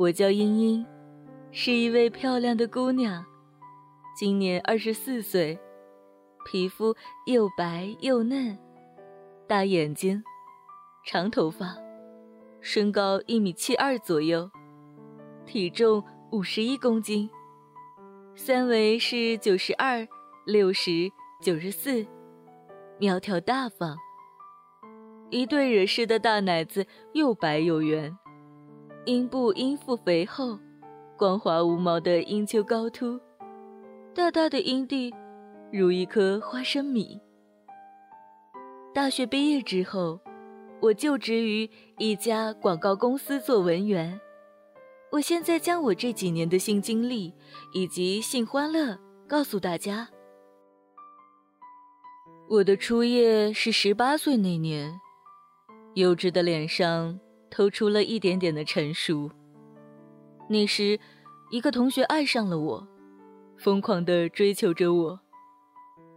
我叫茵茵，是一位漂亮的姑娘，今年二十四岁，皮肤又白又嫩，大眼睛，长头发，身高一米七二左右，体重五十一公斤，三围是九十二、六十、九十四，苗条大方。一对惹事的大奶子，又白又圆，阴部阴腹肥厚，光滑无毛的阴丘高凸，大大的阴蒂如一颗花生米。大学毕业之后，我就职于一家广告公司做文员。我现在将我这几年的性经历以及性欢乐告诉大家。我的初夜是十八岁那年。幼稚的脸上透出了一点点的成熟。那时，一个同学爱上了我，疯狂地追求着我。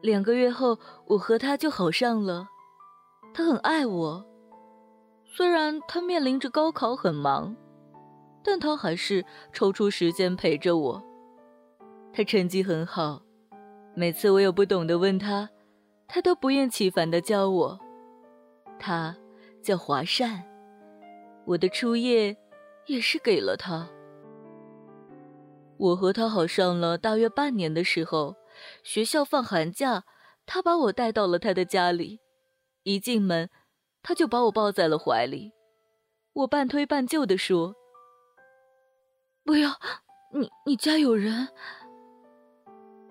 两个月后，我和他就好上了。他很爱我，虽然他面临着高考很忙，但他还是抽出时间陪着我。他成绩很好，每次我有不懂的问他，他都不厌其烦地教我。他。叫华善，我的初夜也是给了他。我和他好上了大约半年的时候，学校放寒假，他把我带到了他的家里。一进门，他就把我抱在了怀里。我半推半就地说：“不要，你你家有人？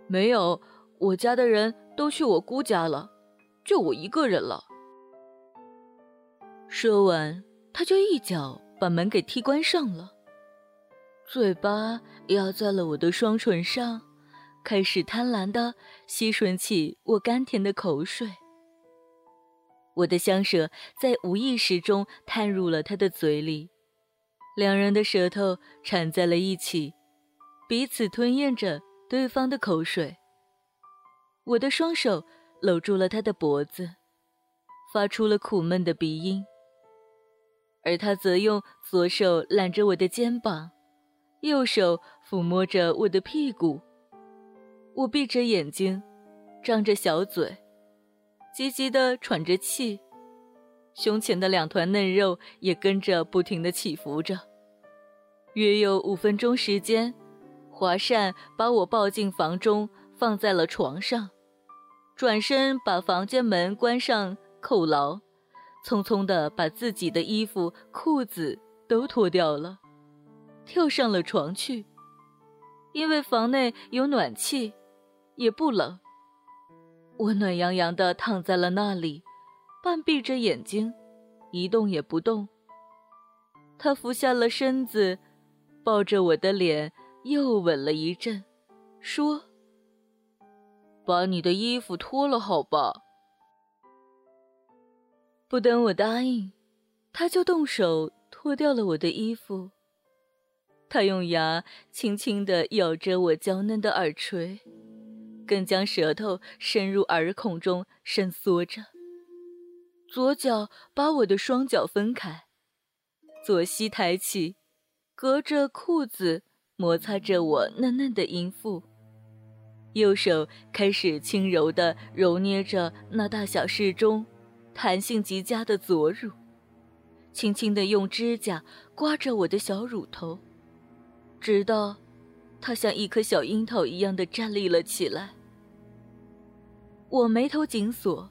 没有，我家的人都去我姑家了，就我一个人了。”说完，他就一脚把门给踢关上了，嘴巴压在了我的双唇上，开始贪婪地吸吮起我甘甜的口水。我的香舌在无意识中探入了他的嘴里，两人的舌头缠在了一起，彼此吞咽着对方的口水。我的双手搂住了他的脖子，发出了苦闷的鼻音。而他则用左手揽着我的肩膀，右手抚摸着我的屁股。我闭着眼睛，张着小嘴，急急地喘着气，胸前的两团嫩肉也跟着不停地起伏着。约有五分钟时间，华善把我抱进房中，放在了床上，转身把房间门关上，扣牢。匆匆地把自己的衣服、裤子都脱掉了，跳上了床去。因为房内有暖气，也不冷。我暖洋洋地躺在了那里，半闭着眼睛，一动也不动。他俯下了身子，抱着我的脸又吻了一阵，说：“把你的衣服脱了，好吧。”不等我答应，他就动手脱掉了我的衣服。他用牙轻轻地咬着我娇嫩的耳垂，更将舌头伸入耳孔中伸缩着。左脚把我的双脚分开，左膝抬起，隔着裤子摩擦着我嫩嫩的阴腹。右手开始轻柔地揉捏着那大小适中。弹性极佳的左乳，轻轻地用指甲刮着我的小乳头，直到它像一颗小樱桃一样的站立了起来。我眉头紧锁，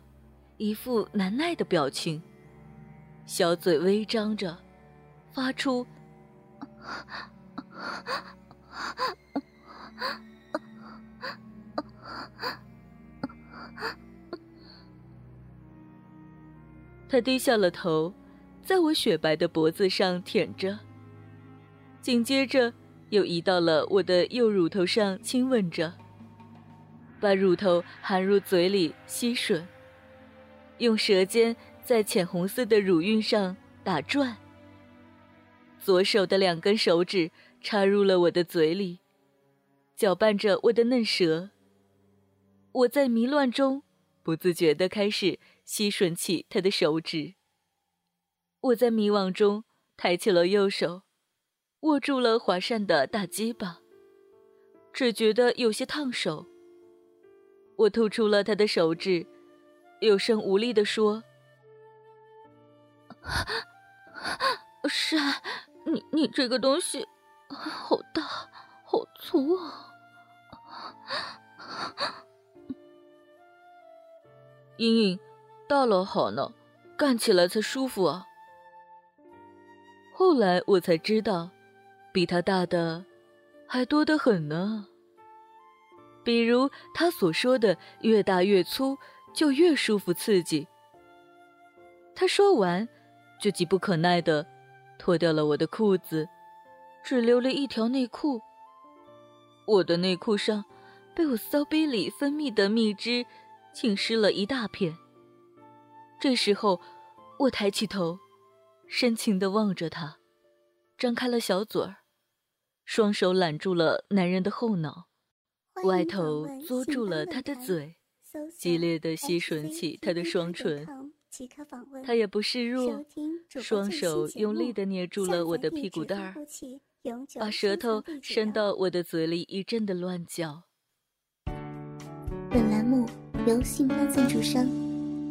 一副难耐的表情，小嘴微张着，发出。他低下了头，在我雪白的脖子上舔着，紧接着又移到了我的右乳头上亲吻着，把乳头含入嘴里吸吮，用舌尖在浅红色的乳晕上打转。左手的两根手指插入了我的嘴里，搅拌着我的嫩舌。我在迷乱中不自觉地开始。吸吮起他的手指，我在迷惘中抬起了右手，握住了华善的大鸡巴，只觉得有些烫手。我吐出了他的手指，有声无力地说：“善，你你这个东西好大，好粗啊！”莹莹，大了好呢，干起来才舒服啊。后来我才知道。比他大的还多得很呢。比如他所说的“越大越粗，就越舒服刺激”。他说完，就急不可耐地脱掉了我的裤子，只留了一条内裤。我的内裤上被我骚逼里分泌的蜜汁浸湿了一大片。这时候，我抬起头，深情地望着他，张开了小嘴儿。双手揽住了男人的后脑，歪头捉住了他的嘴，激烈的吸吮起他的双唇。他也不示弱，双手用力地捏住了我的屁股蛋儿，把舌头伸到我的嘴里，一阵的乱叫。本栏目由信发赞助商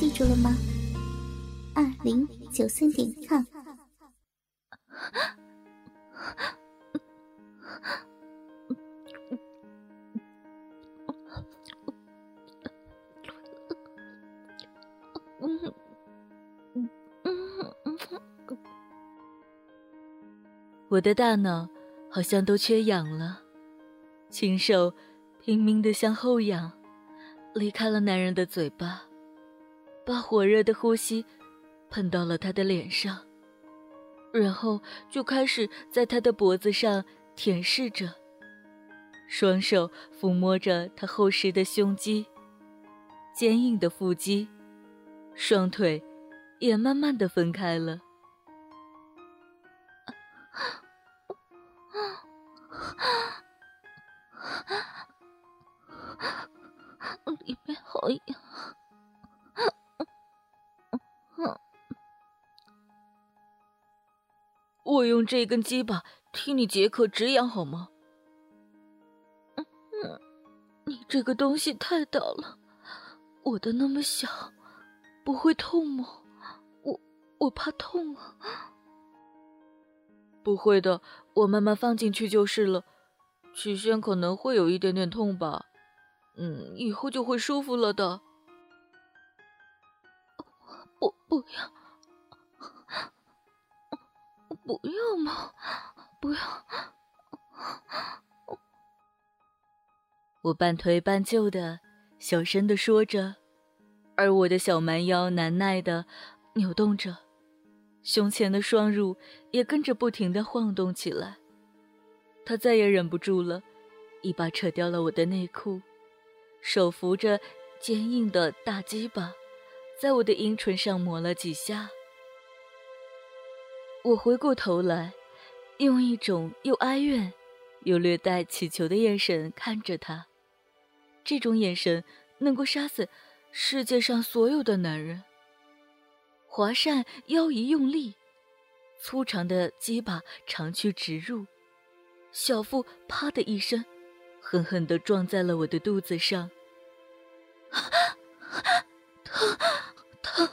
记住了吗？二零九三点 com。我的大脑好像都缺氧了，禽手拼命的向后仰，离开了男人的嘴巴，把火热的呼吸喷到了他的脸上，然后就开始在他的脖子上舔舐着，双手抚摸着他厚实的胸肌、坚硬的腹肌，双腿也慢慢的分开了。用这根鸡巴替你解渴止痒好吗？嗯你这个东西太大了，我的那么小，不会痛吗？我我怕痛啊。不会的，我慢慢放进去就是了。起先可能会有一点点痛吧，嗯，以后就会舒服了的。不，不要，不要嘛，不要。我半推半就的，小声的说着，而我的小蛮腰难耐的扭动着，胸前的双乳也跟着不停的晃动起来。他再也忍不住了，一把扯掉了我的内裤，手扶着坚硬的大鸡巴，在我的阴唇上抹了几下。我回过头来，用一种又哀怨又略带乞求的眼神看着他。这种眼神能够杀死世界上所有的男人。华善腰一用力，粗长的鸡巴长驱直入。小腹啪的一声，狠狠地撞在了我的肚子上。疼，疼，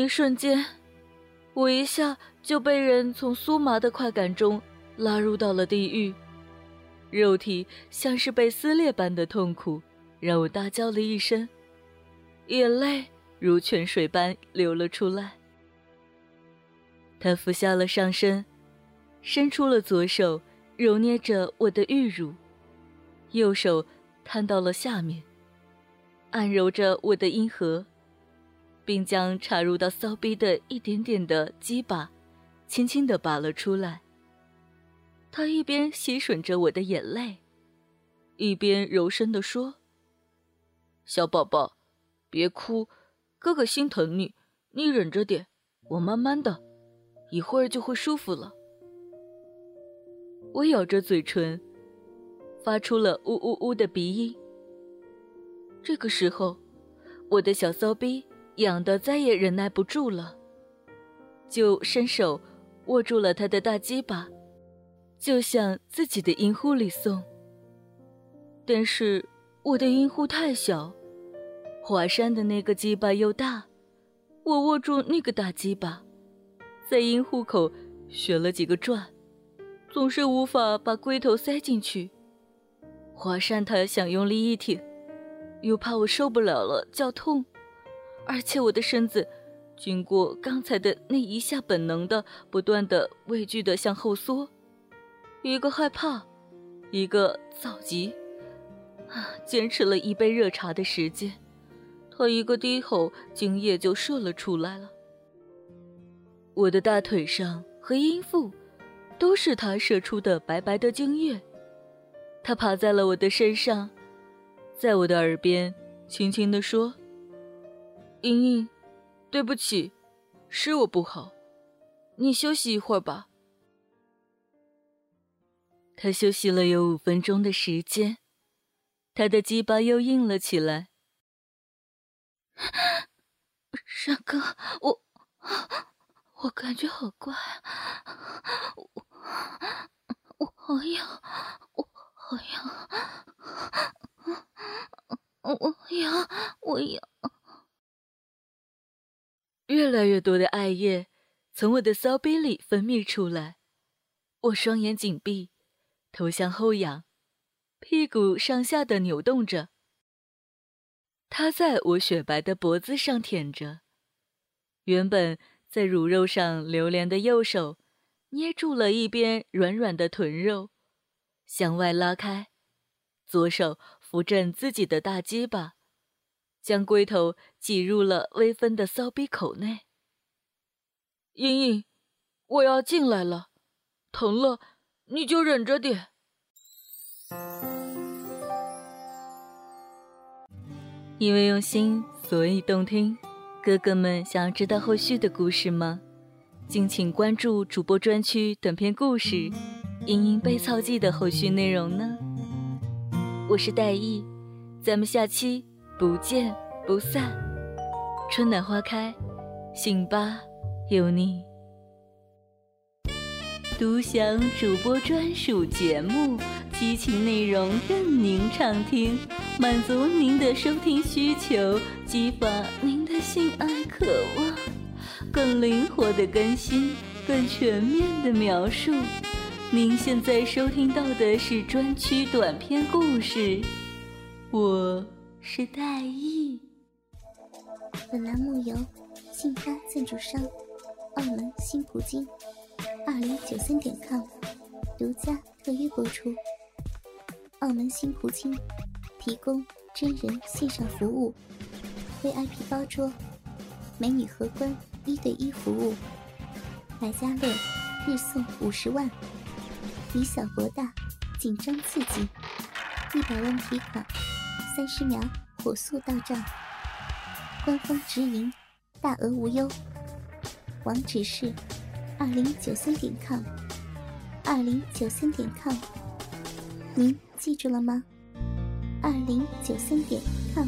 一瞬间，我一下就被人从酥麻的快感中拉入到了地狱。肉体像是被撕裂般的痛苦，让我大叫了一声，眼泪如泉水般流了出来。他俯下了上身，伸出了左手，揉捏着我的玉乳，右手摊到了下面，按揉着我的阴核，并将插入到骚逼的一点点的鸡巴，轻轻地拔了出来。他一边吸吮着我的眼泪，一边柔声地说：“小宝宝，别哭，哥哥心疼你，你忍着点，我慢慢的，一会儿就会舒服了。”我咬着嘴唇，发出了呜呜呜的鼻音。这个时候，我的小骚逼痒得再也忍耐不住了，就伸手握住了他的大鸡巴。就向自己的阴户里送，但是我的阴户太小，华山的那个鸡巴又大，我握住那个大鸡巴，在阴户口旋了几个转，总是无法把龟头塞进去。华山他想用力一挺，又怕我受不了了叫痛，而且我的身子经过刚才的那一下，本能的不断的畏惧的向后缩。一个害怕，一个躁急，啊！坚持了一杯热茶的时间，他一个低吼，精液就射了出来了。我的大腿上和阴腹，都是他射出的白白的精液。他爬在了我的身上，在我的耳边轻轻地说：“莹莹，对不起，是我不好，你休息一会儿吧。”他休息了有五分钟的时间，他的鸡巴又硬了起来。山哥，我我感觉好怪，我我好痒，我好痒，我痒，我痒。越来越多的艾叶从我的骚逼里分泌出来，我双眼紧闭。头向后仰，屁股上下的扭动着。他在我雪白的脖子上舔着，原本在乳肉上流连的右手，捏住了一边软软的臀肉，向外拉开，左手扶正自己的大鸡巴，将龟头挤入了微分的骚逼口内。莹莹，我要进来了，疼了。你就忍着点。因为用心，所以动听。哥哥们想要知道后续的故事吗？敬请关注主播专区短篇故事《茵茵被操记》的后续内容呢。我是戴艺，咱们下期不见不散。春暖花开，醒吧有你。独享主播专属节目，激情内容任您畅听，满足您的收听需求，激发您的性爱渴望，更灵活的更新，更全面的描述。您现在收听到的是专区短篇故事，我是黛玉。本栏目由信发赞助商澳门新葡京。二零九三点 com 独家特约播出。澳门新葡京提供真人线上服务，VIP 包桌，美女荷官一对一服务，百家乐日送五十万，以小博大，紧张刺激，一百万提款，三十秒火速到账，官方直营，大额无忧，网址是。二零九三点 com，二零九三点 com，您记住了吗？二零九三点 com。